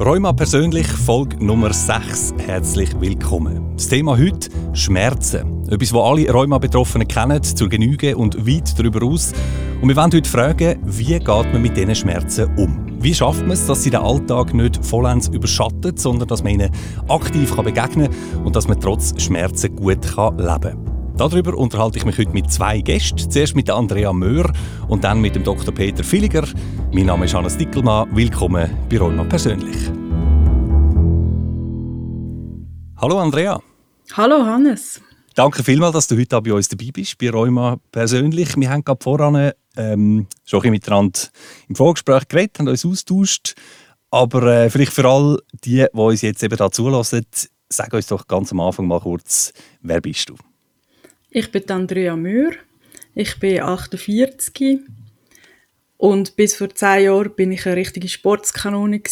Rheuma persönlich, Folge Nummer 6. Herzlich willkommen. Das Thema heute Schmerzen. Etwas, was alle Rheuma-Betroffenen kennen, zur Genüge und weit darüber aus. Und wir wollen heute fragen, wie geht man mit diesen Schmerzen um? Wie schafft man es, dass sie den Alltag nicht vollends überschattet, sondern dass man ihnen aktiv begegnen kann und dass man trotz Schmerzen gut leben kann? Darüber unterhalte ich mich heute mit zwei Gästen. Zuerst mit Andrea Möhr und dann mit dem Dr. Peter Villiger. Mein Name ist Hannes Dickelmann. Willkommen bei Rheuma persönlich. Hallo Andrea. Hallo Hannes. Danke vielmals, dass du heute bei uns dabei bist, bei Rheuma persönlich. Wir haben gerade voran ähm, schon ein miteinander im Vorgespräch geredet, haben uns austauscht. Aber äh, vielleicht für all die, die uns jetzt eben da zulassen, sag uns doch ganz am Anfang mal kurz, wer bist du? Ich bin Andrea Mühr. Ich bin 48 und bis vor zehn Jahren bin ich eine richtige Sportskanone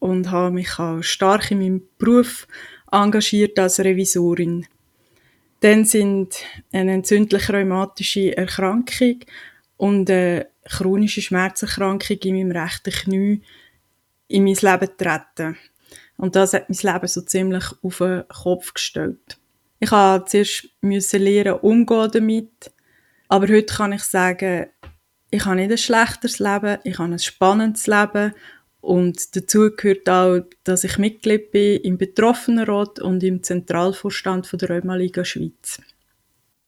und habe mich auch stark in meinem Beruf engagiert als Revisorin. Dann sind eine entzündliche rheumatische Erkrankung und eine chronische Schmerzerkrankung in meinem rechten Knie in mein Leben getreten. Und das hat mein Leben so ziemlich auf den Kopf gestellt. Ich musste zuerst lernen, umgehen damit. Aber heute kann ich sagen, ich habe nicht ein schlechteres Leben, ich habe ein spannendes Leben. Und dazu gehört auch, dass ich Mitglied bin im Betroffenenrat und im Zentralvorstand von der Rheuma-Liga Schweiz.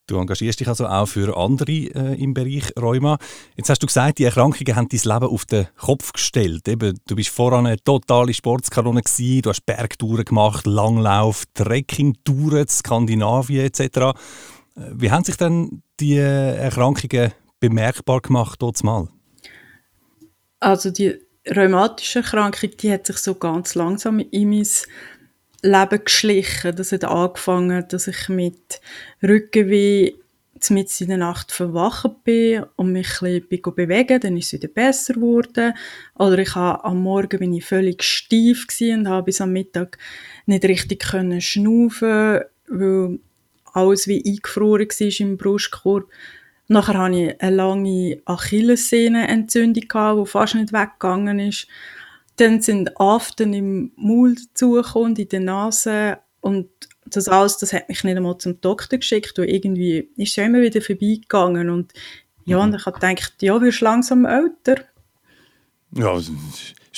Du engagierst dich also auch für andere äh, im Bereich Rheuma. Jetzt hast du gesagt, die Erkrankungen haben dein Leben auf den Kopf gestellt. Eben, du bist voran eine totale Sportskanone gewesen, du hast Bergtouren gemacht, Langlauf, Trekkingtouren, Skandinavien etc. Äh, wie haben sich denn die Erkrankungen bemerkbar gemacht dort mal? Also die rheumatische Erkrankung, die hat sich so ganz langsam in mein Leben geschlichen. Das hat angefangen, dass ich mit Rückenweh mit in der Nacht verwacht bin und mich ein bisschen bewegen, dann ist es wieder besser geworden. Oder ich habe, am Morgen bin ich völlig steif und habe bis am Mittag nicht richtig können schnaufen, weil alles wie eingefroren war im Brustkorb. Nachher hatte ich eine lange Achillessehnenentzündung, die fast nicht weggegangen ist. Dann sind Aften im Maul dazugekommen, in der Nase. Und das alles, das hat mich nicht einmal zum Doktor geschickt, weil irgendwie ist es immer wieder vorbeigegangen. Und ja, mhm. und ich habe gedacht, ja, wirst langsam älter. Ja, es war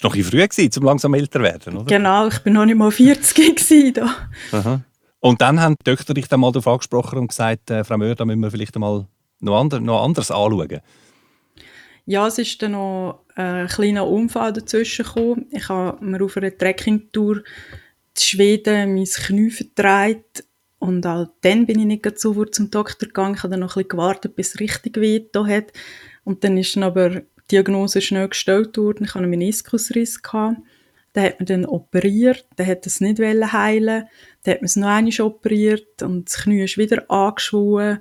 noch ein früh, gewesen, um langsam älter zu werden, oder? Genau, ich bin noch nicht mal 40 gewesen, da. Aha. Und dann haben die Töchter dich dann mal darauf angesprochen und gesagt, äh, Frau Möhr, da müssen wir vielleicht einmal noch, andre, noch anders anschauen. Ja, es ist dann noch ein kleiner Unfall dazwischen gekommen. Ich habe mir auf einer Trekkingtour in Schweden mein Knie vertreibt und auch dann bin ich nicht sofort zum Doktor gegangen. Ich habe dann noch ein bisschen gewartet, bis es richtig weh hat. Und dann ist dann aber die Diagnose schnell gestellt worden. Ich hatte einen Meniskusriss. Gehabt. Dann hat man dann operiert, dann hat es nicht heilen Dann hat man es noch einmal operiert und das Knie ist wieder angeschwollen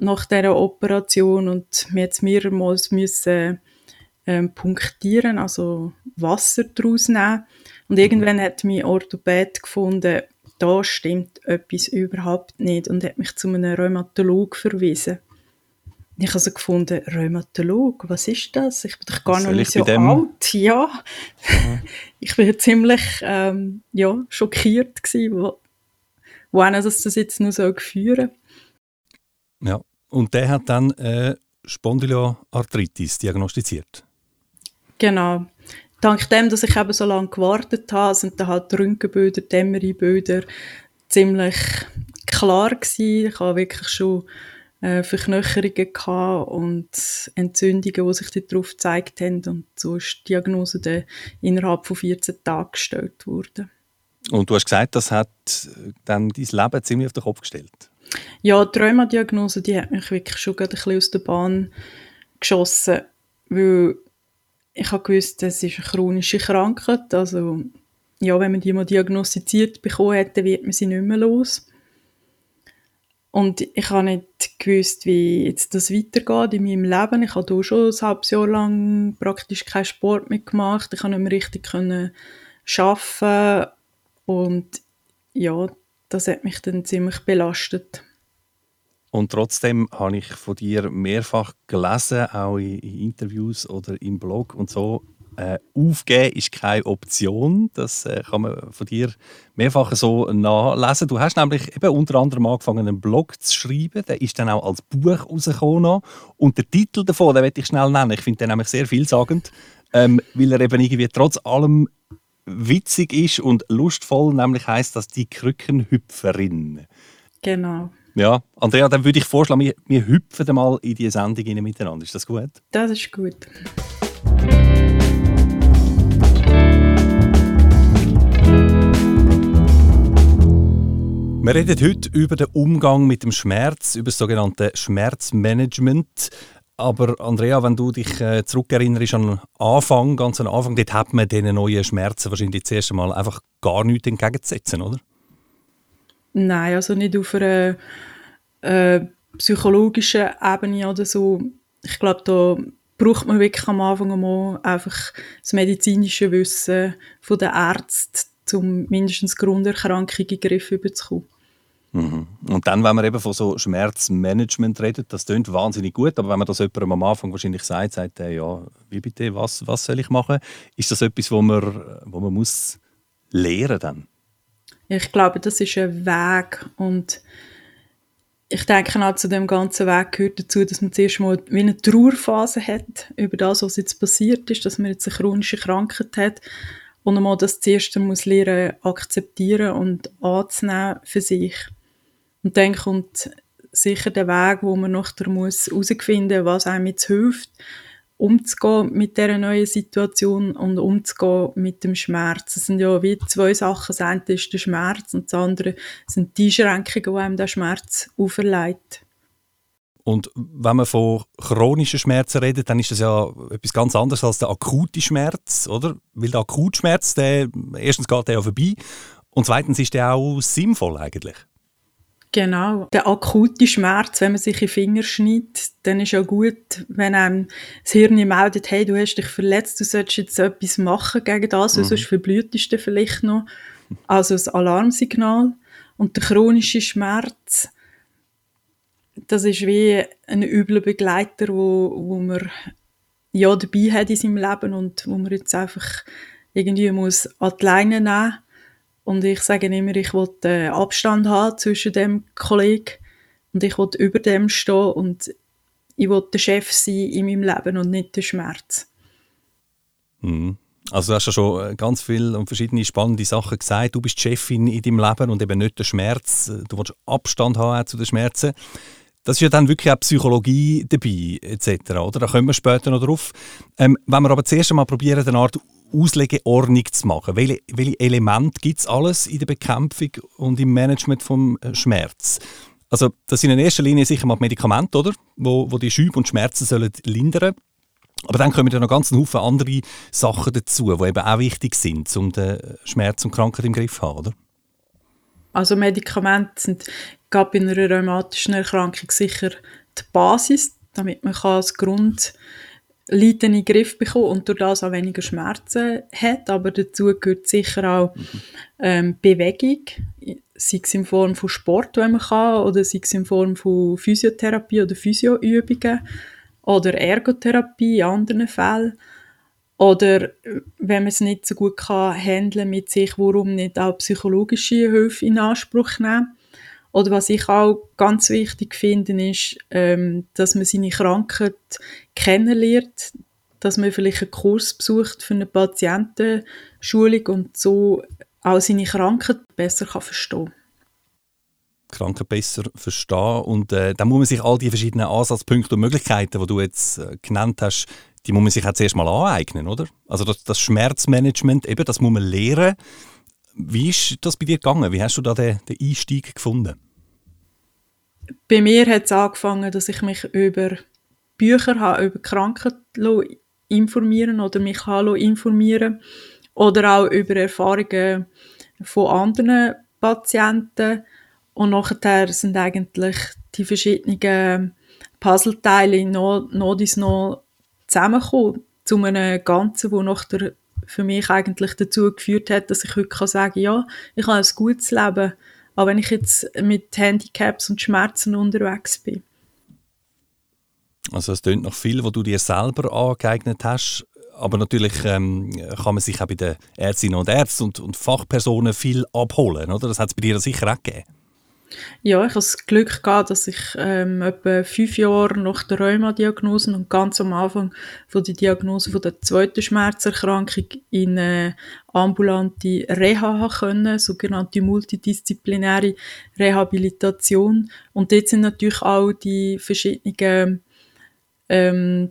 nach dieser Operation und wir jetzt mehrmals müssen ähm, punktieren, also Wasser daraus nehmen. Und irgendwann hat mein Orthopäd gefunden, da stimmt etwas überhaupt nicht und hat mich zu einem Rheumatolog verwiesen. Ich habe also gefunden, Rheumatolog, was ist das? Ich bin doch gar noch nicht so alt. Ja, mhm. ich war ziemlich ähm, ja, schockiert gewesen, wo, wo einer das jetzt nur so führen. Ja, und der hat dann äh, Spondyloarthritis diagnostiziert. Genau. Dank dem, dass ich eben so lange gewartet habe, sind dann halt die Röntgenbilder, die MRI-Bilder ziemlich klar gewesen. Ich habe wirklich schon äh, Verknöcherungen und Entzündungen, die sich darauf gezeigt haben. Und so ist die Diagnose dann innerhalb von 14 Tagen gestellt worden. Und du hast gesagt, das hat dann dein Leben ziemlich auf den Kopf gestellt. Ja, die Rheumadiagnose, die hat mich wirklich schon ein bisschen aus der Bahn geschossen, weil ich habe gewusst, es ist eine chronische Krankheit, also ja, wenn man die mal diagnostiziert bekommen dann wird man sie nicht mehr los. Und ich habe nicht gewusst, wie jetzt das weitergeht in meinem Leben. Ich habe schon ein halbes Jahr lang praktisch keinen Sport mehr gemacht. Ich konnte nicht mehr richtig arbeiten. Und ja, das hat mich dann ziemlich belastet. Und trotzdem habe ich von dir mehrfach gelesen, auch in, Interviews oder im Blog und so, Äh, aufgeben ist keine Option. Das äh, kann man von dir mehrfach so nachlesen. Du hast nämlich eben unter anderem angefangen, einen Blog zu schreiben. Der ist dann auch als Buch rausgekommen. Und der Titel davon, den möchte ich schnell nennen. Ich finde den nämlich sehr vielsagend, ähm, weil er eben irgendwie trotz allem witzig ist und lustvoll. Nämlich heißt das die Krückenhüpferin. Genau. Ja, Andrea, dann würde ich vorschlagen, wir, wir hüpfen mal in die Sendung miteinander. Ist das gut? Das ist gut. Wir reden heute über den Umgang mit dem Schmerz, über das sogenannte Schmerzmanagement. Aber Andrea, wenn du dich äh, zurückerinnerst an den Anfang, ganz am Anfang, dort hat man diesen neuen Schmerzen wahrscheinlich das erste Mal einfach gar nichts entgegenzusetzen, oder? Nein, also nicht auf einer äh, psychologischen Ebene oder so. Ich glaube, da braucht man wirklich am Anfang mal einfach das medizinische Wissen von den Ärzten, um mindestens Grunderkrankungen in den Griff zu bekommen. Mhm. Und dann, wenn man eben von so Schmerzmanagement redet, das klingt wahnsinnig gut, aber wenn man das jemandem am Anfang wahrscheinlich sagt, sagt er, ja, wie bitte, was, was soll ich machen? Ist das etwas, wo man, wo man muss lernen dann? Ich glaube, das ist ein Weg und ich denke auch zu dem ganzen Weg gehört dazu, dass man zuerst mal wie eine Trauerphase hat über das, was jetzt passiert ist, dass man jetzt eine chronische Krankheit hat und man das zuerst muss lernen akzeptieren und anzunehmen für sich. Und dann kommt sicher der Weg, wo man noch herausfinden muss, was einem jetzt hilft, umzugehen mit dieser neuen Situation und umzugehen mit dem Schmerz. Es sind ja wie zwei Sachen. Das eine ist der Schmerz und das andere sind die Einschränkungen, die einem der Schmerz auferlegt. Und wenn man von chronischen Schmerzen redet, dann ist das ja etwas ganz anderes als der akute Schmerz, oder? Weil der Akutschmerz, der, erstens geht der ja vorbei und zweitens ist der auch sinnvoll eigentlich. Genau. Der akute Schmerz, wenn man sich in den Finger schneidet, dann ist ja gut, wenn einem das Hirn meldet, hey, du hast dich verletzt, du solltest jetzt etwas machen gegen das, mhm. sonst verblühtest du vielleicht noch. Also das Alarmsignal. Und der chronische Schmerz, das ist wie ein übler Begleiter, wo, wo man ja dabei hat in seinem Leben und wo man jetzt einfach irgendwie muss an die Leine nehmen und ich sage immer, ich will äh, Abstand haben zwischen dem Kollegen und ich will über dem stehen und ich will der Chef sein in meinem Leben und nicht der Schmerz. Mhm. Also du hast ja schon äh, ganz viele und verschiedene spannende Sachen gesagt. Du bist Chefin in deinem Leben und eben nicht der Schmerz. Du willst Abstand haben zu den Schmerzen. Das ist ja dann wirklich auch Psychologie dabei, etc. Oder? Da kommen wir später noch drauf. Ähm, wenn wir aber zuerst einmal probieren, eine Art Auslegeordnung zu machen. Welche, welche Elemente gibt es alles in der Bekämpfung und im Management vom äh, Schmerz? Also das sind in erster Linie sicher mal die Medikamente, oder? Wo, wo die Schübe und Schmerzen sollen lindern. Aber dann kommen ja noch ganz Haufen andere Sachen dazu, die eben auch wichtig sind, um den Schmerz und Krankheit im Griff zu haben, oder? Also Medikamente sind gerade bei einer rheumatischen Erkrankung sicher die Basis, damit man das Grund Leiden in den Griff bekommen und durch das auch weniger Schmerzen hat. Aber dazu gehört sicher auch ähm, Bewegung, sei es in Form von Sport, wenn man kann, oder sei es in Form von Physiotherapie oder Physioübungen oder Ergotherapie in anderen Fällen. Oder wenn man es nicht so gut kann, handeln mit sich, warum nicht auch psychologische Hilfe in Anspruch nehmen. Oder was ich auch ganz wichtig finde, ist, ähm, dass man seine Krankheit kennenlernt, dass man vielleicht einen Kurs besucht für eine Patientenschulung und so auch seine Krankheit besser kann verstehen Krankheit besser verstehen und äh, dann muss man sich all die verschiedenen Ansatzpunkte und Möglichkeiten, die du jetzt äh, genannt hast, die muss man sich jetzt erstmal aneignen, oder? Also das, das Schmerzmanagement, eben, das muss man lernen. Wie ist das bei dir gegangen? Wie hast du da den, den Einstieg gefunden? Bei mir hat es angefangen, dass ich mich über Bücher habe, über Krankheit informieren oder mich habe informieren oder auch über Erfahrungen von anderen Patienten und nachher sind eigentlich die verschiedenen Puzzleteile noch, noch, noch zusammengekommen zu einem Ganzen, wo nachher für mich eigentlich dazu geführt hat, dass ich heute kann sagen kann, ja, ich habe ein gutes Leben, auch wenn ich jetzt mit Handicaps und Schmerzen unterwegs bin. Also es klingt noch viel, was du dir selber angeeignet hast, aber natürlich ähm, kann man sich auch bei den Ärztinnen und Ärzten und, und Fachpersonen viel abholen, oder? Das hat es bei dir sicher auch gegeben. Ja, ich hatte das Glück gehabt, dass ich ähm, etwa fünf Jahre nach der Rheumadiagnose und ganz am Anfang von der Diagnose von der zweiten Schmerzerkrankung in eine ambulante Reha können, sogenannte multidisziplinäre Rehabilitation. Und dort sind natürlich auch die verschiedenen ähm,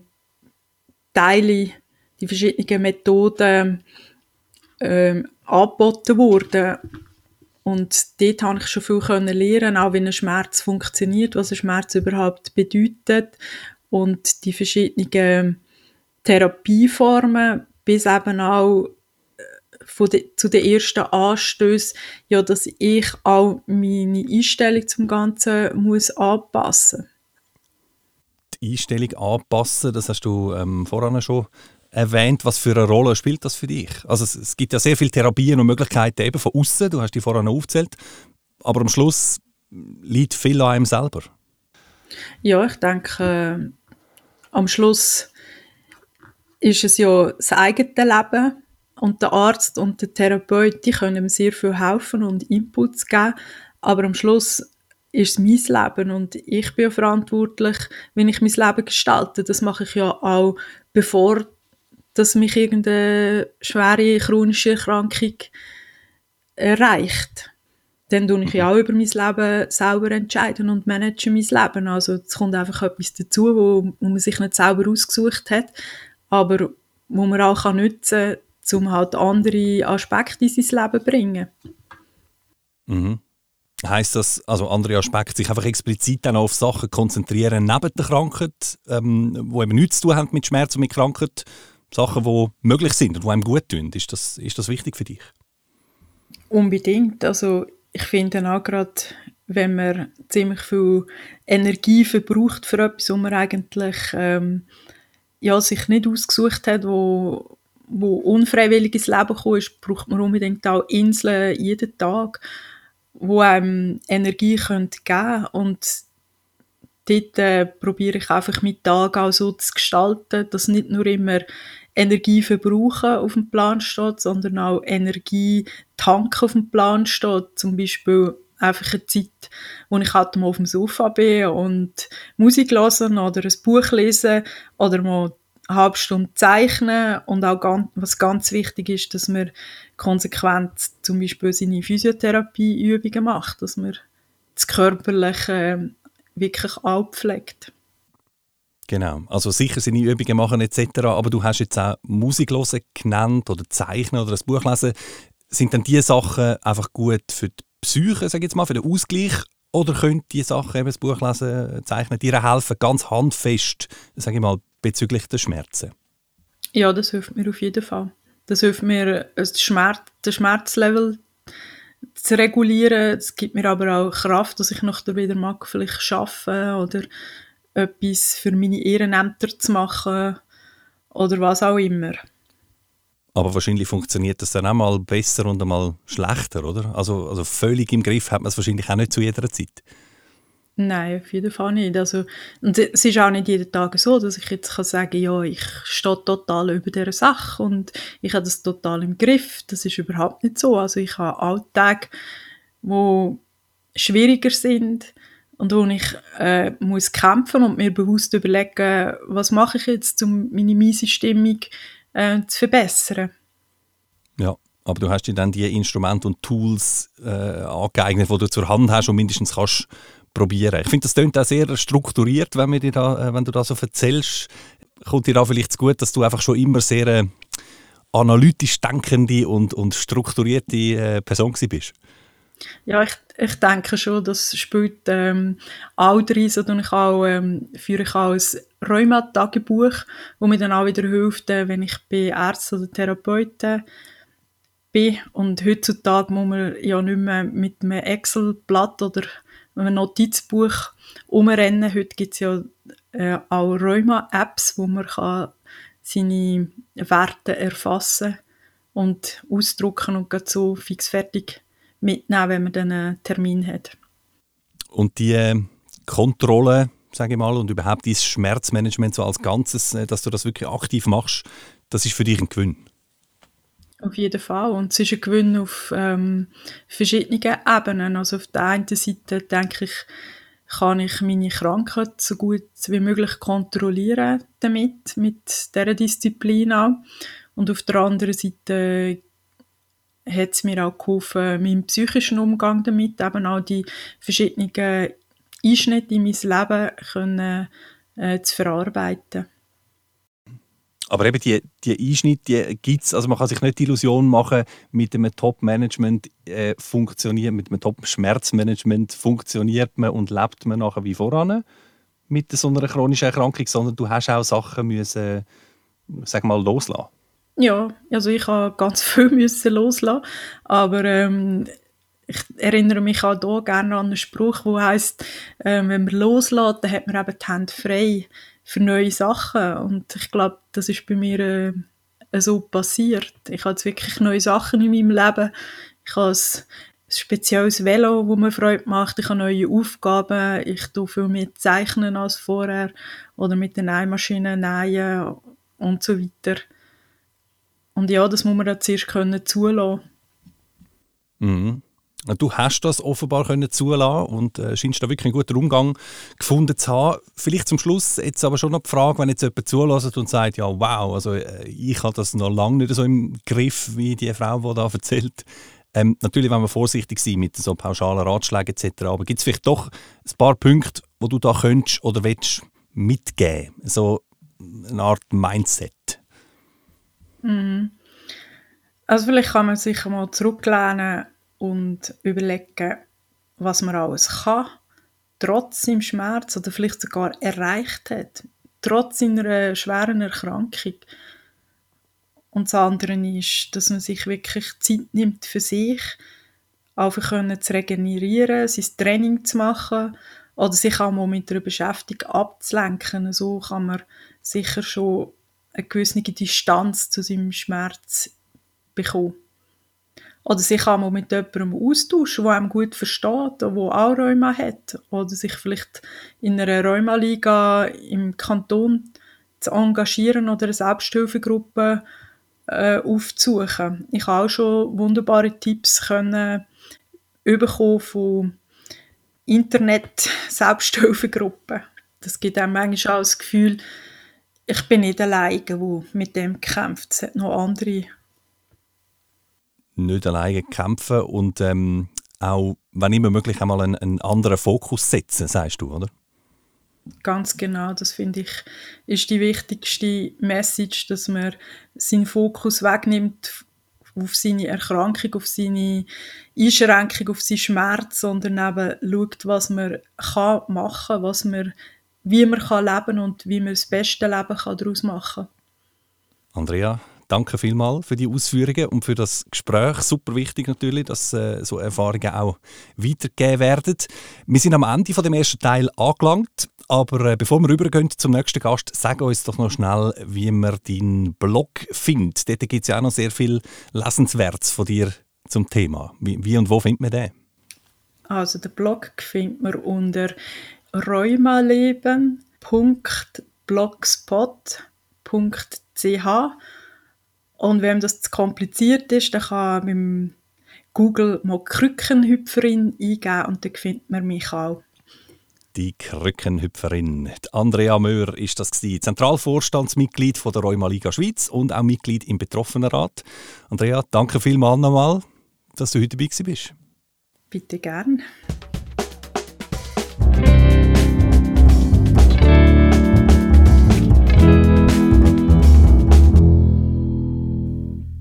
Teile, die verschiedenen Methoden ähm, angeboten worden. Und dort konnte ich schon viel lernen, auch wie ein Schmerz funktioniert, was ein Schmerz überhaupt bedeutet. Und die verschiedenen Therapieformen, bis eben auch äh, de, zu den ersten Anstößen, ja, dass ich auch meine Einstellung zum Ganzen muss anpassen Die Einstellung anpassen, das hast du ähm, vorhin schon erwähnt, was für eine Rolle spielt das für dich? Also es, es gibt ja sehr viele Therapien und Möglichkeiten eben von außen. Du hast die vorhin aufgezählt, aber am Schluss liegt viel an einem selber. Ja, ich denke, äh, am Schluss ist es ja das eigene Leben und der Arzt und der Therapeut, die können sehr viel helfen und Inputs geben, aber am Schluss ist es mein Leben und ich bin ja verantwortlich, wenn ich mein Leben gestalte. Das mache ich ja auch, bevor dass mich irgendeine schwere chronische Erkrankung erreicht. Dann tue ich ja auch über mein Leben selber entscheiden und manage mein Leben. Also es kommt einfach etwas dazu, wo, wo man sich nicht selber ausgesucht hat, aber wo man auch kann nutzen kann, um halt andere Aspekte in sein Leben zu bringen. Mhm. Heißt das, also andere Aspekte, sich einfach explizit dann auf Sachen konzentrieren neben der Krankheit, ähm, wo eben nichts zu tun haben mit Schmerz und mit Krankheit, Sachen, die möglich sind und die einem gut tun. Ist das, ist das wichtig für dich? Unbedingt. Also ich finde auch gerade, wenn man ziemlich viel Energie verbraucht für etwas, wo man eigentlich ähm, ja, sich nicht ausgesucht hat, wo, wo unfreiwillig ins Leben ist, braucht man unbedingt auch Inseln jeden Tag, wo einem Energie geben können. Und dort äh, probiere ich einfach meinen Tag auch so zu gestalten, dass nicht nur immer Energie verbrauchen auf dem Plan steht, sondern auch Energie tanken auf dem Plan steht. Zum Beispiel einfach eine Zeit, wo ich halt mal auf dem Sofa bin und Musik hören oder ein Buch lesen oder mal eine halbe Stunde zeichnen und auch ganz, was ganz wichtig ist, dass man konsequent zum Beispiel seine Physiotherapieübungen macht, dass man das Körperliche ähm, wirklich aufpflegt. Genau, also sicher seine Übungen machen etc., aber du hast jetzt auch Musik hören genannt oder Zeichnen oder ein Buch lesen. Sind denn diese Sachen einfach gut für die Psyche, sage jetzt mal, für den Ausgleich? Oder können diese Sachen, eben das Buch lesen, Zeichnen, dir helfen, ganz handfest, sage ich mal, bezüglich der Schmerzen? Ja, das hilft mir auf jeden Fall. Das hilft mir, das Schmerz, den Schmerzlevel zu regulieren. Es gibt mir aber auch Kraft, dass ich noch wieder mag, vielleicht arbeiten oder etwas für meine Ehrenämter zu machen oder was auch immer. Aber wahrscheinlich funktioniert das dann auch mal besser und einmal schlechter, oder? Also, also völlig im Griff hat man es wahrscheinlich auch nicht zu jeder Zeit. Nein, auf jeden Fall nicht. Also, und es ist auch nicht jeden Tag so, dass ich jetzt kann sagen ja, ich stehe total über dieser Sache und ich habe das total im Griff. Das ist überhaupt nicht so. Also ich habe Alltage, die schwieriger sind und wo ich äh, muss kämpfen und mir bewusst überlegen, was mache ich jetzt, um meine miese Stimmung äh, zu verbessern. Ja, aber du hast dir dann die Instrumente und Tools äh, angeeignet, die du zur Hand hast und mindestens kannst probieren. Ich finde, das klingt auch sehr strukturiert, wenn, wir dir da, äh, wenn du da so erzählst. Kommt dir da vielleicht zu gut, dass du einfach schon immer sehr äh, analytisch denkende und, und strukturierte äh, Person bist? Ja, ich, ich denke schon, das spielt ähm, auch drin, so ich auch, ähm, führe ich auch ein Rheuma-Tagebuch, wo mir dann auch wieder hilft, äh, wenn ich bei Ärzten oder Therapeuten bin. Und heutzutage muss man ja nicht mehr mit einem Excel-Blatt oder einem Notizbuch umrennen. Heute gibt es ja äh, auch Rheuma-Apps, wo man kann seine Werte erfassen und ausdrucken und so fix fertig mitnehmen, wenn man dann einen Termin hat. Und die äh, Kontrolle, sage ich mal, und überhaupt dieses Schmerzmanagement so als Ganzes, äh, dass du das wirklich aktiv machst, das ist für dich ein Gewinn. Auf jeden Fall. Und es ist ein Gewinn auf ähm, verschiedenen Ebenen. Also auf der einen Seite denke ich, kann ich meine Krankheit so gut wie möglich kontrollieren damit, mit dieser Disziplin auch. Und auf der anderen Seite hat es mir auch geholfen, meinen psychischen Umgang damit, eben auch die verschiedenen Einschnitte in mein Leben können, äh, zu verarbeiten. Aber eben die, die Einschnitte gibt es, also man kann sich nicht die Illusion machen, mit einem Top-Management äh, funktioniert, mit einem Top-Schmerzmanagement funktioniert man und lebt man nachher wie voran mit so einer chronischen Erkrankung, sondern du hast auch Sachen müssen, sag mal, loslassen. Ja, also ich habe ganz viel müssen loslassen, aber ähm, ich erinnere mich auch hier gerne an einen Spruch, der heißt, äh, wenn man loslässt, dann hat man eben die Hände frei für neue Sachen. Und ich glaube, das ist bei mir äh, so passiert. Ich habe jetzt wirklich neue Sachen in meinem Leben. Ich habe ein, spezielles Velo, das mir Freude macht. Ich habe neue Aufgaben. Ich tue viel mehr zeichnen als vorher. Oder mit der Nähmaschine nähen und so weiter. Und ja, das muss man dann zuerst können zulassen. Mhm. Du hast das offenbar können zulassen und äh, scheinst da wirklich einen guten Umgang gefunden zu haben. Vielleicht zum Schluss jetzt aber schon noch die Frage, wenn jetzt jemand zulässt und sagt, ja wow, also äh, ich habe das noch lange nicht so im Griff wie die Frau, die da erzählt. Ähm, natürlich wollen wir vorsichtig sein mit so pauschalen Ratschlägen etc. Aber gibt es vielleicht doch ein paar Punkte, wo du da könntest oder willst mitgeben? So eine Art Mindset. Mhm. Also vielleicht kann man sich mal zurücklehnen und überlegen, was man alles kann, trotz seinem Schmerz oder vielleicht sogar erreicht hat, trotz seiner schweren Erkrankung. Und das andere ist, dass man sich wirklich Zeit nimmt für sich, einfach zu regenerieren, sein Training zu machen oder sich auch mal mit einer Beschäftigung abzulenken. So kann man sicher schon eine gewisse Distanz zu seinem Schmerz bekommen. Oder sich auch mal mit jemandem austauschen, der einem gut versteht, der auch Rheuma hat. Oder sich vielleicht in einer Rheuma-Liga im Kanton zu engagieren oder eine Selbsthilfegruppe äh, aufzusuchen. Ich habe auch schon wunderbare Tipps können bekommen von Internet-Selbsthilfegruppen. Das gibt einem manchmal auch das Gefühl, ich bin nicht alleine, der mit dem kämpft. Es hat noch andere nicht alleine kämpfen und ähm, auch, wenn immer möglich, einmal einen, einen anderen Fokus setzen, sagst du, oder? Ganz genau, das finde ich, ist die wichtigste Message, dass man seinen Fokus wegnimmt auf seine Erkrankung, auf seine Einschränkung, auf seinen Schmerz, sondern eben schaut, was man kann machen, was man, wie man kann leben und wie man das beste Leben kann daraus machen. Andrea, Danke vielmals für die Ausführungen und für das Gespräch. Super wichtig natürlich, dass äh, so Erfahrungen auch weitergegeben werden. Wir sind am Ende von dem ersten Teil angelangt, aber äh, bevor wir rübergehen zum nächsten Gast, sag uns doch noch schnell, wie man deinen Blog findet. Dort gibt es ja auch noch sehr viel Lesenswertes von dir zum Thema. Wie, wie und wo findet man den? Also den Blog findet man unter rheumaleben.blogspot.ch und wenn das zu kompliziert ist, dann kann man mit Google mal Krückenhüpferin eingeben und dann findet man mich auch. Die Krückenhüpferin. Die Andrea Möhr ist das gewesen, Zentralvorstandsmitglied von der Rheuma Liga Schweiz und auch Mitglied im Betroffenenrat. Andrea, danke vielmals nochmal, dass du heute dabei bist. Bitte gern.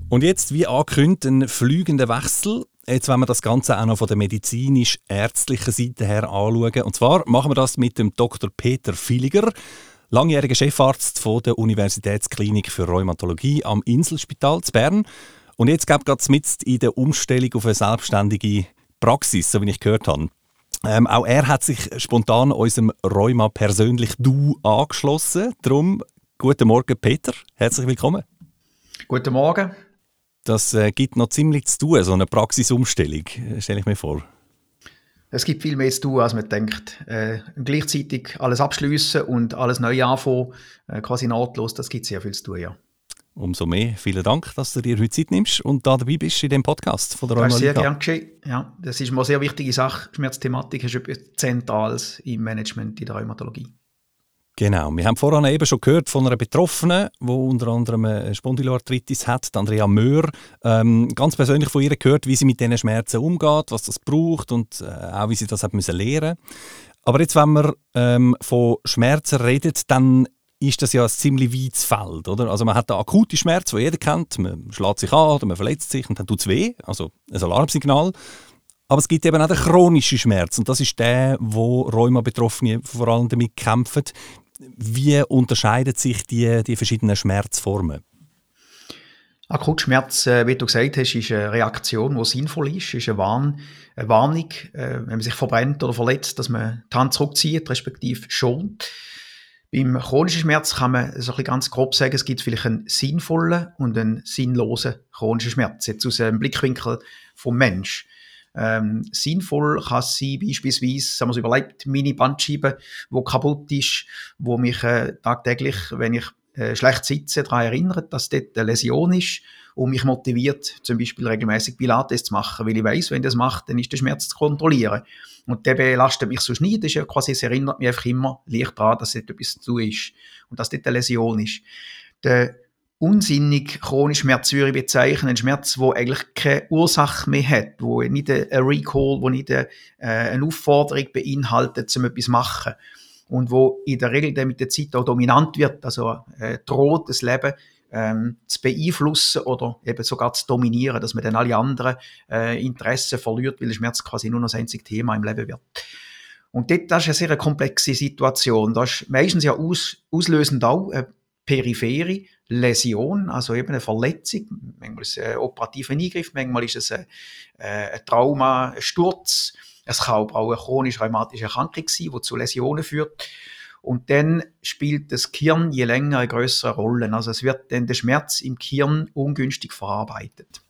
Und jetzt, wie angekündigt, ein fliegender Wechsel. Jetzt wollen wir das Ganze auch noch von der medizinisch-ärztlichen Seite her anschauen. Und zwar machen wir das mit dem Dr. Peter Filiger, langjähriger Chefarzt von der Universitätsklinik für Rheumatologie am Inselspital zu Bern. Und jetzt geht es mit in der Umstellung auf eine selbstständige Praxis, so wie ich gehört habe. Ähm, auch er hat sich spontan unserem Rheuma persönlich Du angeschlossen. Darum, guten Morgen, Peter. Herzlich willkommen. Guten Morgen. Das äh, gibt noch ziemlich zu tun, so eine Praxisumstellung, äh, stelle ich mir vor. Es gibt viel mehr zu tun, als man denkt. Äh, gleichzeitig alles abschließen und alles neu anfangen, äh, quasi nahtlos, das gibt sehr viel zu tun, ja. umso mehr vielen Dank, dass du dir heute Zeit nimmst und da dabei bist in dem Podcast von der Das ist sehr gern geschehen. Ja, das ist eine sehr wichtige Sache. Schmerzthematik ist etwas Zentrales im Management in der Rheumatologie. Genau. Wir haben vorhin eben schon gehört von einer Betroffenen, die unter anderem eine Spondyloarthritis hat, Andrea Möhr. Ähm, ganz persönlich von ihr gehört, wie sie mit diesen Schmerzen umgeht, was das braucht und äh, auch wie sie das hat müssen lernen. Aber jetzt, wenn man ähm, von Schmerzen redet, dann ist das ja ein ziemlich weites Feld. Oder? Also man hat den akuten Schmerz, den jeder kennt. Man schlägt sich an oder man verletzt sich und dann tut es weh. Also ein Alarmsignal. Aber es gibt eben auch den chronischen Schmerz und das ist der, wo Rheuma-Betroffene vor allem damit kämpfen. Wie unterscheiden sich die, die verschiedenen Schmerzformen? Akutschmerz, äh, wie du gesagt hast, ist eine Reaktion, die sinnvoll ist, ist eine, Warn, eine Warnung, äh, wenn man sich verbrennt oder verletzt, dass man die Hand zurückzieht, respektive schont. Beim chronischen Schmerz kann man so ein ganz grob sagen, es gibt vielleicht einen sinnvollen und einen sinnlosen chronischen Schmerz, jetzt aus einem Blickwinkel vom Mensch. Ähm, sinnvoll kann es sein, beispielsweise, haben wir überlegt, meine Bandscheibe, die kaputt ist, wo mich äh, tagtäglich, wenn ich äh, schlecht sitze, daran erinnert, dass dort eine Läsion ist und mich motiviert, zum Beispiel regelmäßig Pilates zu machen, weil ich weiß, wenn ich das mache, dann ist der Schmerz zu kontrollieren. Und der belastet mich sonst nicht. Das ist ja quasi, es erinnert mich einfach immer leicht daran, dass dort etwas zu ist und dass dort eine Läsion ist. Der unsinnig chronische Schmerz würde ich bezeichnen, ein Schmerz, der eigentlich keine Ursache mehr hat, wo nicht ein Recall, wo nicht eine, äh, eine Aufforderung beinhaltet, um etwas zu machen und wo in der Regel dann mit der Zeit auch dominant wird, also äh, droht das Leben ähm, zu beeinflussen oder eben sogar zu dominieren, dass man dann alle anderen äh, Interessen verliert, weil der Schmerz quasi nur noch das einzige Thema im Leben wird. Und dort, das ist eine sehr komplexe Situation. Das ist meistens ja aus, auslösend auch eine periphere Läsion, also eben eine Verletzung. Manchmal ist es ein operativer Eingriff, manchmal ist es ein, äh, ein Trauma, ein Sturz. Es kann aber auch eine chronisch rheumatische Erkrankung sein, die zu Läsionen führt. Und dann spielt das Gehirn je länger eine größere Rolle. Also es wird dann der Schmerz im Gehirn ungünstig verarbeitet.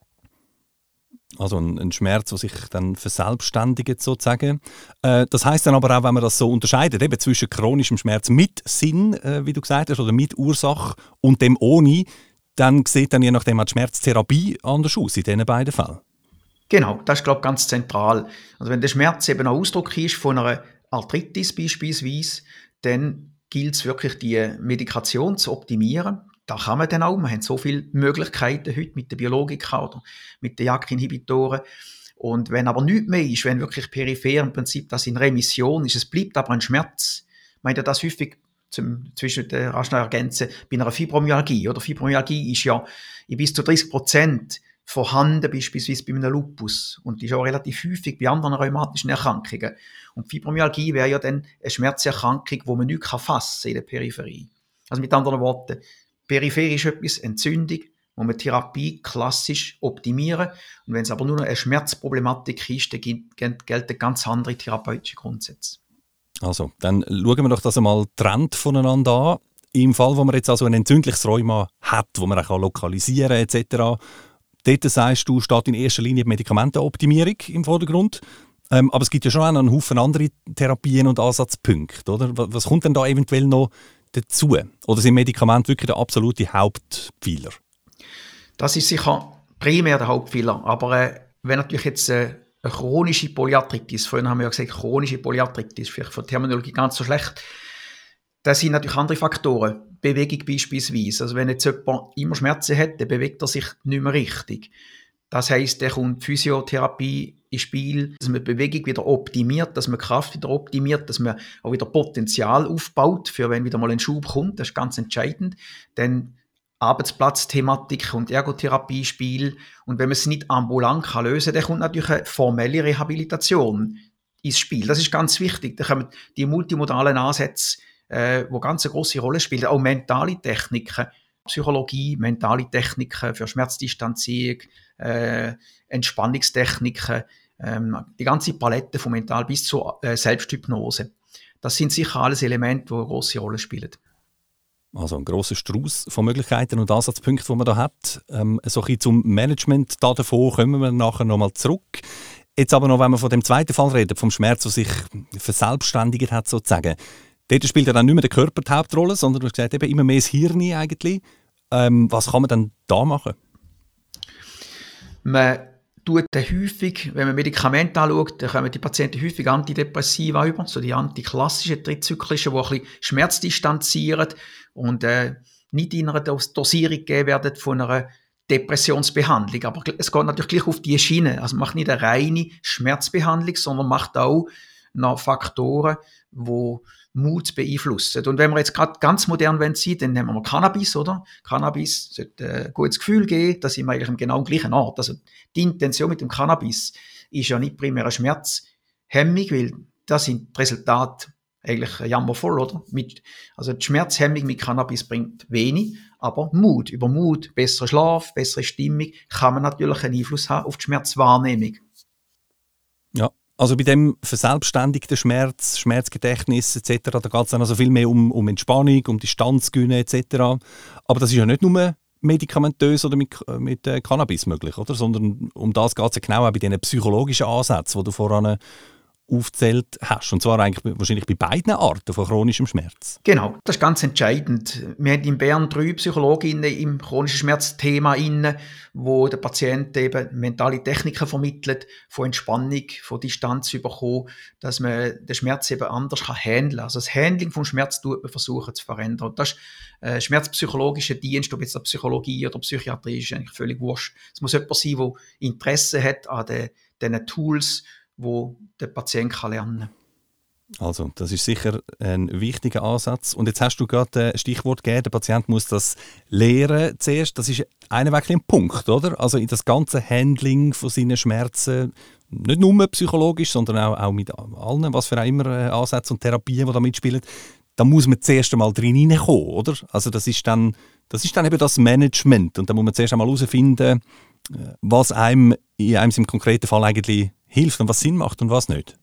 Also ein, ein, Schmerz, der sich dann verselbstständigt sozusagen. Äh, das heißt dann aber auch, wenn man das so unterscheidet, eben zwischen chronischem Schmerz mit Sinn, äh, wie du gesagt hast, oder mit Ursache und dem ohne, dann sieht dann je nachdem auch die Schmerztherapie anders aus in diesen beiden Fällen. Genau, das ist glaube ich ganz zentral. Also wenn der Schmerz eben ein Ausdruck ist von einer Arthritis beispielsweise, dann gilt es wirklich, die Medikation zu optimieren. Da kann man dann auch. Wir haben so viele Möglichkeiten heute mit der Biologika oder mit den JAK-Inhibitoren. Und wenn aber nichts mehr ist, wenn wirklich peripher im Prinzip das in Remission ist, es bleibt aber ein Schmerz. Ich meine, das häufig zum, zwischen der raschen ergänzen bei einer Fibromyalgie. Oder Fibromyalgie ist ja in bis zu 30 Prozent vorhanden, beispielsweise bei einem Lupus. Und die ist auch relativ häufig bei anderen rheumatischen Erkrankungen. Und Fibromyalgie wäre ja dann eine Schmerzerkrankung, wo man nicht fassen kann in der Peripherie. Also mit anderen Worten, peripher ist etwas Entzündung, wo man Therapie klassisch optimieren. Und wenn es aber nur noch eine Schmerzproblematik ist, dann gelten ganz andere therapeutische Grundsätze. Also, dann schauen wir doch das einmal Trend voneinander an. Im Fall, wo man jetzt also ein entzündliches Rheuma hat, wo man auch lokalisieren kann, etc., Dort sagst du, steht in erster Linie die Medikamentenoptimierung im Vordergrund. Ähm, aber es gibt ja schon einen Haufen andere Therapien und Ansatzpunkte, oder? Was kommt denn da eventuell noch dazu? Oder sind Medikamente wirklich der absolute Hauptpfeiler? Das ist sicher primär der Hauptpfeiler. Aber äh, wenn natürlich jetzt äh, eine chronische Polyarthritis, vorhin haben wir ja gesagt, chronische Polyarthritis, vielleicht von Terminologie ganz so schlecht, das sind natürlich andere Faktoren. Bewegung beispielsweise. Also wenn jetzt jemand immer Schmerzen hat, dann bewegt er sich nicht mehr richtig. Das heißt, der kommt Physiotherapie ins Spiel, dass man die Bewegung wieder optimiert, dass man Kraft wieder optimiert, dass man auch wieder Potenzial aufbaut, für wenn wieder mal ein Schub kommt. Das ist ganz entscheidend. Dann Arbeitsplatzthematik und Ergotherapie Spiel. Und wenn man es nicht ambulant kann lösen, dann kommt natürlich eine formelle Rehabilitation ins Spiel. Das ist ganz wichtig. Da kommen die multimodalen Ansätze äh, wo ganz eine große Rolle spielen. Auch mentale Techniken, Psychologie, mentale Techniken für Schmerzdistanzierung, äh, Entspannungstechniken, ähm, die ganze Palette von mental bis zur äh, Selbsthypnose. Das sind sicher alles Elemente, die eine große Rolle spielen. Also ein grosser Strauß von Möglichkeiten und Ansatzpunkten, die man da hat. Ähm, so ein zum Management da davon kommen wir nachher nochmal zurück. Jetzt aber noch, wenn wir von dem zweiten Fall reden, vom Schmerz, der sich verselbstständigt hat sozusagen. Dort spielt ja dann nicht mehr der Körper die Hauptrolle, sondern du hast gesagt, eben immer mehr das Hirn eigentlich. Ähm, was kann man denn da machen? Man tut häufig, wenn man Medikamente anschaut, dann kommen die Patienten häufig Antidepressiva über, so die antiklassischen trizyklischen, die ein bisschen schmerzdistanzieren und äh, nicht in einer Dosierung gegeben werden von einer Depressionsbehandlung. Aber es geht natürlich gleich auf die Schiene. Also man macht nicht eine reine Schmerzbehandlung, sondern macht auch noch Faktoren, die Mut beeinflussen. Und wenn wir jetzt gerade ganz modern wollen sein, dann nehmen wir Cannabis, oder? Cannabis sollte ein gutes Gefühl geben, da sind wir eigentlich am genau gleichen Ort. Also die Intention mit dem Cannabis ist ja nicht primär eine Schmerzhemmung, weil das sind die Resultate eigentlich jammervoll, oder? Mit, also die Schmerzhemmung mit Cannabis bringt wenig, aber Mut, über Mut, besserer Schlaf, bessere Stimmung, kann man natürlich einen Einfluss haben auf die Schmerzwahrnehmung. Ja, also bei dem verselbstständigten Schmerz, Schmerzgedächtnis etc., da geht es dann also viel mehr um, um Entspannung, um Distanzgewinne etc. Aber das ist ja nicht nur medikamentös oder mit, mit äh, Cannabis möglich, oder? sondern um das geht es ja genau auch bei diesen psychologischen Ansätzen, die du voran aufzählt hast. Und zwar eigentlich wahrscheinlich bei beiden Arten von chronischem Schmerz. Genau, das ist ganz entscheidend. Wir haben in Bern drei Psychologinnen im chronischen Schmerzthema inne, wo der Patient eben mentale Techniken vermittelt, von Entspannung, von Distanz bekommen, dass man den Schmerz eben anders kann handeln. Also das Handling vom Schmerz tut man versuchen zu verändern. Und das ist äh, schmerzpsychologischer Dienst, ob jetzt der Psychologie oder Psychiatrie ist eigentlich völlig wurscht. Es muss jemand sein, der Interesse hat an den, diesen Tools wo der Patient kann lernen kann. Also, das ist sicher ein wichtiger Ansatz. Und jetzt hast du gerade ein Stichwort gegeben, der Patient muss das lernen zuerst. Das ist einer wirklich ein Punkt, oder? Also in das ganze Handling von seinen Schmerzen, nicht nur psychologisch, sondern auch, auch mit allen, was für auch immer äh, Ansätze und Therapien, die da mitspielen, da muss man zuerst einmal drin hineinkommen, oder? Also das ist dann, das ist dann eben das Management. Und da muss man zuerst einmal herausfinden, äh, was einem in einem im konkreten Fall eigentlich hilft und was Sinn macht und was nicht?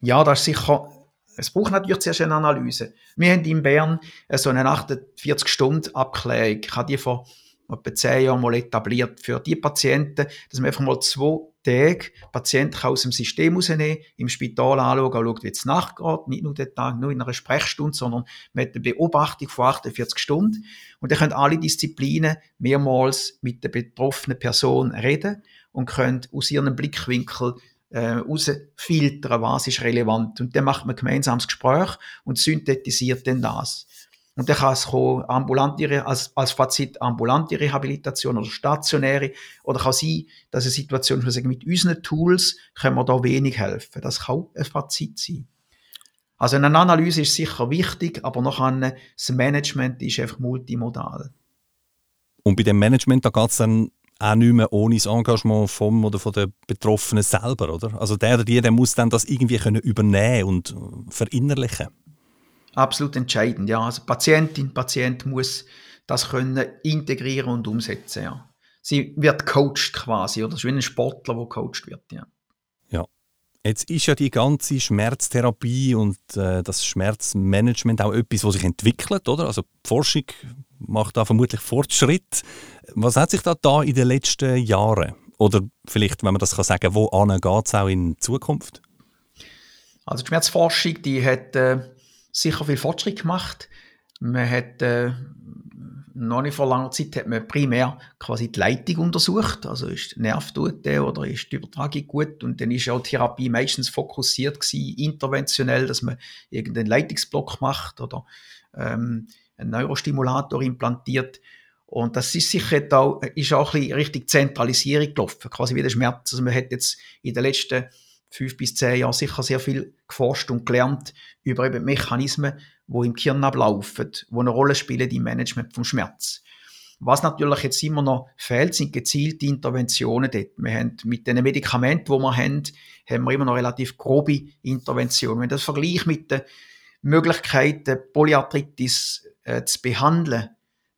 Ja, das ist sicher. Es braucht natürlich zuerst eine Analyse. Wir haben in Bern so eine 48-Stunden-Abklärung. Ich habe die vor etwa zehn Jahren mal etabliert für die Patienten, dass man einfach mal zwei Tage Patienten aus dem System rausnehmen, im Spital anschauen, schaut, wie es nachgeht, nicht nur den Tag, nur in einer Sprechstunde, sondern mit der Beobachtung von 48 Stunden. Und dann können alle Disziplinen mehrmals mit der betroffenen Person reden und können aus ihrem Blickwinkel äh, herausfiltern, was ist relevant. Und dann macht man gemeinsames Gespräch und synthetisiert dann das. Und dann kann es kommen, ambulante, als, als Fazit ambulante Rehabilitation oder stationäre. Oder kann sein, dass eine Situation, wo mit unseren Tools können wir da wenig helfen. Das kann auch ein Fazit sein. Also eine Analyse ist sicher wichtig, aber noch an das Management ist einfach multimodal. Und bei dem Management, da geht es dann auch nicht mehr ohne das Engagement vom oder von der Betroffenen selber, oder? Also der oder die, der muss dann das irgendwie können übernehmen und verinnerlichen. Absolut entscheidend, ja. Also Patientin, Patient muss das können integrieren und umsetzen, ja. Sie wird coacht quasi, oder? Das ist wie ein Sportler, der coacht wird, ja. Ja. Jetzt ist ja die ganze Schmerztherapie und äh, das Schmerzmanagement auch etwas, was sich entwickelt, oder? Also die Forschung macht da vermutlich Fortschritt. Was hat sich da, da in den letzten Jahren, oder vielleicht, wenn man das kann sagen, wo geht es auch in Zukunft? Also die Schmerzforschung, die hat äh, sicher viel Fortschritt gemacht. Man hat äh, noch nicht vor langer Zeit hat man primär quasi die Leitung untersucht, also ist Nerv gut oder ist die Übertragung gut und dann ist ja die Therapie meistens fokussiert gewesen, interventionell, dass man irgendeinen Leitungsblock macht oder ähm, einen Neurostimulator implantiert. Und das ist sicher auch, ist auch ein bisschen richtig Zentralisierung gelaufen, quasi wie der Schmerz. Also man hat jetzt in den letzten fünf bis zehn Jahren sicher sehr viel geforscht und gelernt über eben Mechanismen, die im Gehirn ablaufen, die eine Rolle spielen im Management vom Schmerz. Was natürlich jetzt immer noch fehlt, sind gezielte Interventionen dort. Wir haben mit den Medikamenten, die wir haben, haben wir immer noch relativ grobe Interventionen. Wenn das vergleicht mit den Möglichkeiten, Polyarthritis äh, zu behandeln,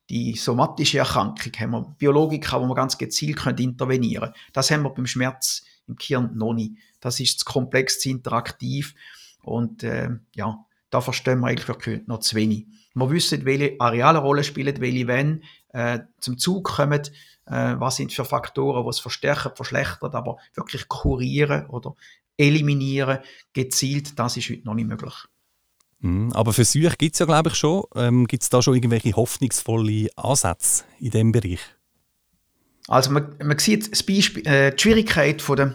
die somatische Erkrankung, haben wir Biologika, wo wir ganz gezielt intervenieren können. Das haben wir beim Schmerz im Gehirn noch nicht. Das ist zu komplex, zu interaktiv und äh, ja, da verstehen wir eigentlich noch zu wenig. Wir wissen, welche Areale Rolle spielen, welche wenn äh, zum Zug kommen, äh, was sind für Faktoren, die es verstärken, verschlechtern, aber wirklich kurieren oder eliminieren, gezielt, das ist heute noch nicht möglich. Mhm, aber für sich gibt es ja, glaube ich, schon. Ähm, gibt es da schon irgendwelche hoffnungsvolle Ansätze in diesem Bereich? Also man, man sieht das Beispiel, äh, die Schwierigkeit von der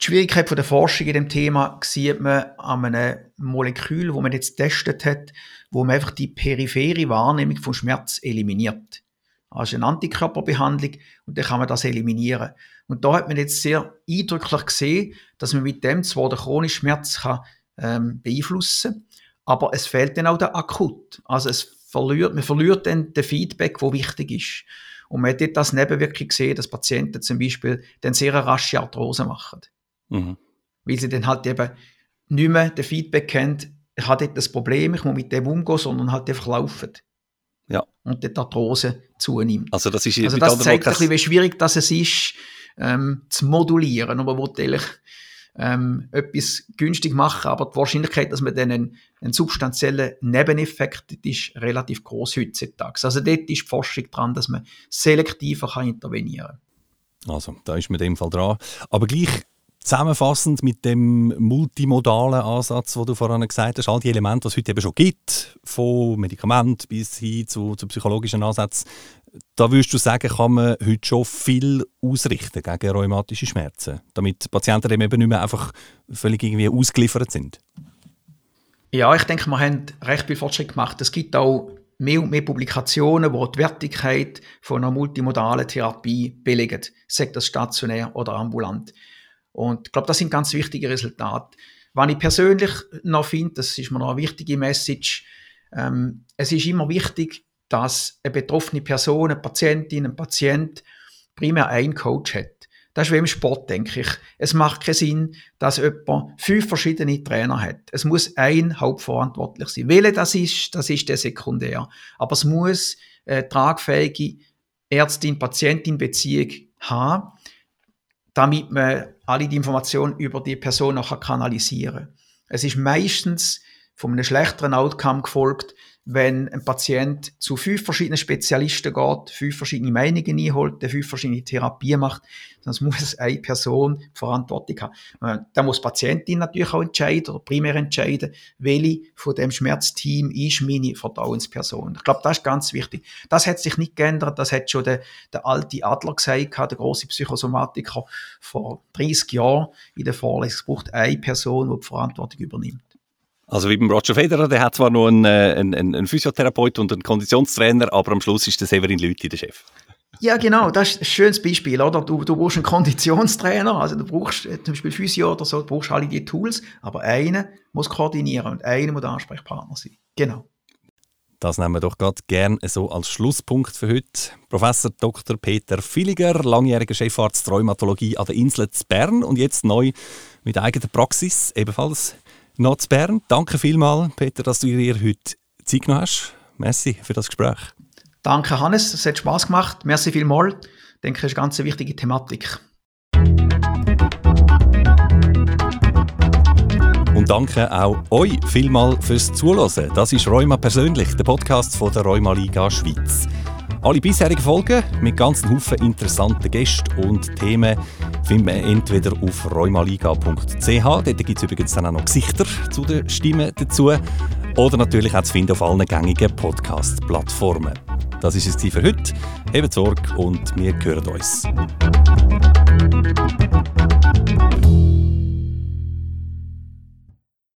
die Schwierigkeit von der Forschung in dem Thema sieht man an einem Molekül, wo man jetzt getestet hat, wo man einfach die periphere Wahrnehmung von Schmerz eliminiert. Also eine Antikörperbehandlung und dann kann man das eliminieren. Und da hat man jetzt sehr eindrücklich gesehen, dass man mit dem zwar den chronischen Schmerz kann, ähm, beeinflussen kann, aber es fehlt dann auch der Akut. Also es verliert, man verliert dann den Feedback, wo wichtig ist. Und man hat dort das Nebenwirkung gesehen, dass Patienten zum Beispiel dann sehr rasche Arthrose machen. Mhm. Weil sie dann halt eben nicht mehr den Feedback kennt, ich habe dort das Problem, ich muss mit dem umgehen, sondern halt einfach laufen. Ja. Und die Arthrose zunimmt. Also das, ist also das zeigt ein bisschen, wie schwierig das ist, ähm, zu modulieren. Aber man will ähm, etwas günstig machen, aber die Wahrscheinlichkeit, dass man dann einen, einen substanziellen Nebeneffekt hat, ist relativ groß heutzutage. Also dort ist die Forschung dran, dass man selektiver kann intervenieren kann. Also da ist man in dem Fall dran. Aber gleich zusammenfassend mit dem multimodalen Ansatz, den du vorhin gesagt hast, all die Elemente, die es heute eben schon gibt, von Medikament bis hin zu, zu psychologischen Ansätzen, da würdest du sagen, kann man heute schon viel ausrichten gegen rheumatische Schmerzen, damit Patienten eben nicht mehr einfach völlig irgendwie ausgeliefert sind? Ja, ich denke, wir haben recht viel Fortschritt gemacht. Es gibt auch mehr und mehr Publikationen, die die Wertigkeit von einer multimodalen Therapie belegen, sei das stationär oder ambulant. Und ich glaube, das sind ganz wichtige Resultate. Was ich persönlich noch finde, das ist mir noch eine wichtige Message, ähm, es ist immer wichtig, dass eine betroffene Person, eine Patientin, ein Patient primär einen Coach hat. Das ist wie im Sport, denke ich. Es macht keinen Sinn, dass jemand fünf verschiedene Trainer hat. Es muss ein Hauptverantwortlich sein. Welcher das ist, das ist der sekundär. Aber es muss eine tragfähige Ärztin-Patientin-Beziehung haben, damit man alle die Informationen über die Person nachher kanalisieren. Es ist meistens von einem schlechteren Outcome gefolgt, wenn ein Patient zu fünf verschiedenen Spezialisten geht, fünf verschiedene Meinungen einholt, fünf verschiedene Therapien macht, sonst muss eine Person Verantwortung haben. Äh, da muss die Patientin natürlich auch entscheiden oder primär entscheiden, welche von dem Schmerzteam ist meine Vertrauensperson. Ich glaube, das ist ganz wichtig. Das hat sich nicht geändert, das hat schon der, der alte Adler gesagt, der große Psychosomatiker vor 30 Jahren in der Vorlesung. Es braucht eine Person, die die Verantwortung übernimmt. Also wie beim Roger Federer, der hat zwar noch einen, äh, einen, einen Physiotherapeut und einen Konditionstrainer, aber am Schluss ist der Severin Lüthi der Chef. Ja, genau, das ist ein schönes Beispiel, oder? Du, du brauchst einen Konditionstrainer, also du brauchst äh, zum Beispiel Physio oder so, du brauchst alle die Tools, aber einer muss koordinieren und einer muss der Ansprechpartner sein. Genau. Das nehmen wir doch gerade gerne so als Schlusspunkt für heute. Professor Dr. Peter Villiger, langjähriger Chefarzt Rheumatologie an der Insel zu Bern und jetzt neu mit eigener Praxis, ebenfalls noch zu Bern. Danke vielmals, Peter, dass du dir heute Zeit genommen hast. Merci für das Gespräch. Danke, Hannes. Es hat Spaß gemacht. Merci vielmals. Ich denke, das ist eine ganz wichtige Thematik. Und danke auch euch vielmal fürs Zuhören. Das ist Rheuma persönlich, der Podcast von der Rheuma Liga Schweiz. Alle bisherigen Folgen mit ganzen Haufen interessanten Gästen und Themen findet man entweder auf reumaliga.ch, dort gibt es übrigens dann auch noch Gesichter zu den Stimmen dazu, oder natürlich auch zu finden auf allen gängigen Podcast-Plattformen. Das ist es für heute. Hebt Sorge und wir hören uns.